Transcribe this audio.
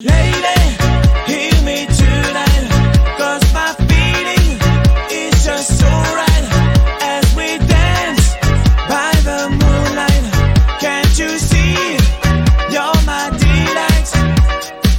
Lady.